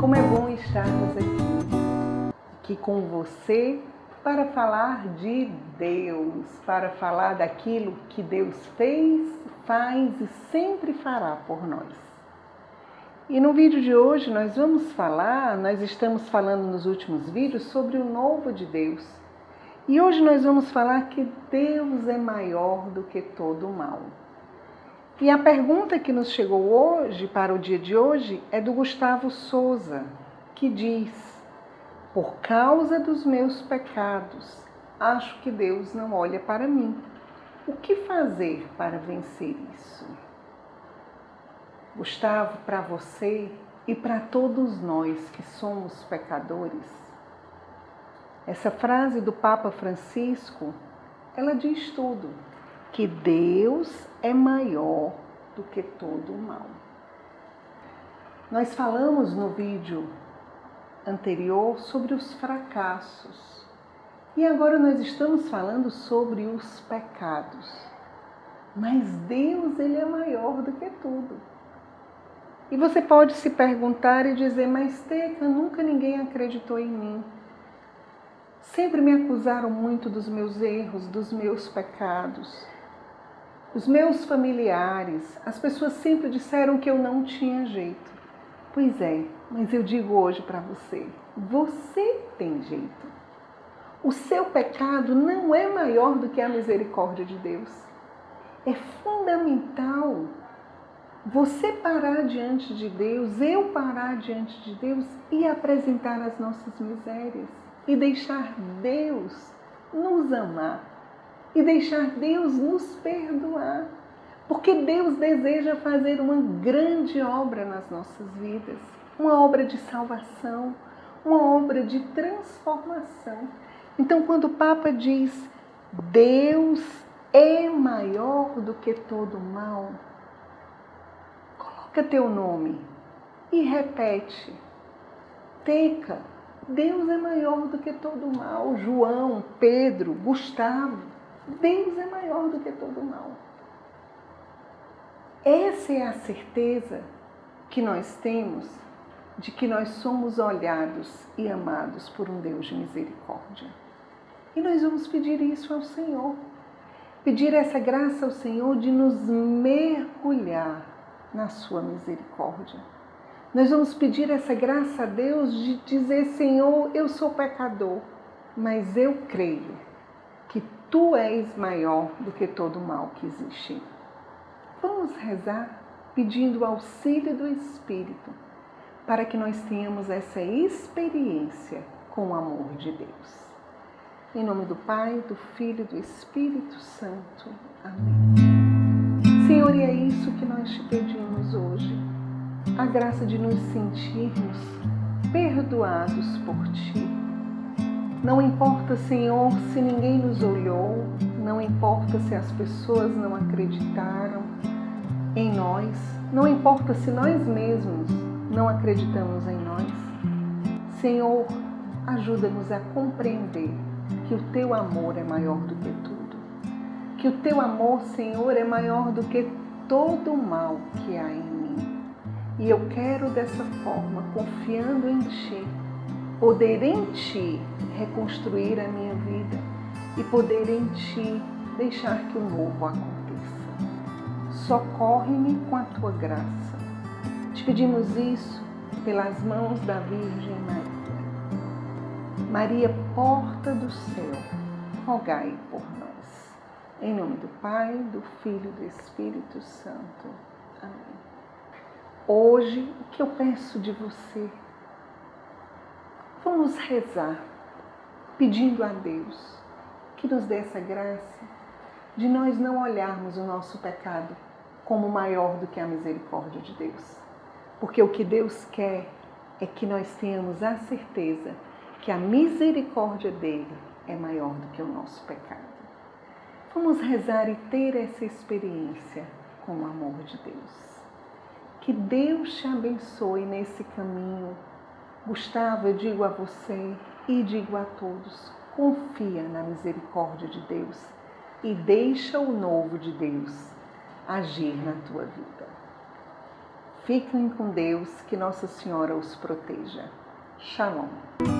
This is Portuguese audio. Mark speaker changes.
Speaker 1: Como é bom estarmos aqui, aqui com você para falar de Deus, para falar daquilo que Deus fez, faz e sempre fará por nós. E no vídeo de hoje nós vamos falar, nós estamos falando nos últimos vídeos sobre o novo de Deus. E hoje nós vamos falar que Deus é maior do que todo o mal. E a pergunta que nos chegou hoje, para o dia de hoje, é do Gustavo Souza, que diz: Por causa dos meus pecados, acho que Deus não olha para mim. O que fazer para vencer isso? Gustavo, para você e para todos nós que somos pecadores, essa frase do Papa Francisco, ela diz tudo que Deus é maior do que todo o mal. Nós falamos no vídeo anterior sobre os fracassos e agora nós estamos falando sobre os pecados. Mas Deus, ele é maior do que tudo. E você pode se perguntar e dizer, mas Teca, nunca ninguém acreditou em mim. Sempre me acusaram muito dos meus erros, dos meus pecados. Os meus familiares, as pessoas sempre disseram que eu não tinha jeito. Pois é, mas eu digo hoje para você: você tem jeito. O seu pecado não é maior do que a misericórdia de Deus. É fundamental você parar diante de Deus, eu parar diante de Deus e apresentar as nossas misérias e deixar Deus nos amar e deixar Deus nos perdoar. Porque Deus deseja fazer uma grande obra nas nossas vidas, uma obra de salvação, uma obra de transformação. Então, quando o Papa diz Deus é maior do que todo mal, coloca teu nome e repete. Teca, Deus é maior do que todo mal. João, Pedro, Gustavo. Deus é maior do que todo mal. Essa é a certeza que nós temos de que nós somos olhados e amados por um Deus de misericórdia. E nós vamos pedir isso ao Senhor. Pedir essa graça ao Senhor de nos mergulhar na Sua misericórdia. Nós vamos pedir essa graça a Deus de dizer: Senhor, eu sou pecador, mas eu creio tu és maior do que todo o mal que existe. Vamos rezar pedindo o auxílio do Espírito para que nós tenhamos essa experiência com o amor de Deus. Em nome do Pai, do Filho e do Espírito Santo. Amém. Senhor, e é isso que nós te pedimos hoje. A graça de nos sentirmos perdoados por Ti não importa, Senhor, se ninguém nos olhou, não importa se as pessoas não acreditaram em nós, não importa se nós mesmos não acreditamos em nós. Senhor, ajuda-nos a compreender que o teu amor é maior do que tudo. Que o teu amor, Senhor, é maior do que todo o mal que há em mim. E eu quero dessa forma, confiando em Ti, poder em Ti reconstruir a minha vida e poder em Ti deixar que o novo aconteça. Socorre-me com a Tua graça. Te pedimos isso pelas mãos da Virgem Maria. Maria, porta do céu, rogai por nós. Em nome do Pai, do Filho e do Espírito Santo. Amém. Hoje, o que eu peço de você Vamos rezar, pedindo a Deus que nos dê essa graça de nós não olharmos o nosso pecado como maior do que a misericórdia de Deus. Porque o que Deus quer é que nós tenhamos a certeza que a misericórdia dele é maior do que o nosso pecado. Vamos rezar e ter essa experiência com o amor de Deus. Que Deus te abençoe nesse caminho Gustavo, eu digo a você e digo a todos: confia na misericórdia de Deus e deixa o novo de Deus agir na tua vida. Fiquem com Deus, que Nossa Senhora os proteja. Shalom.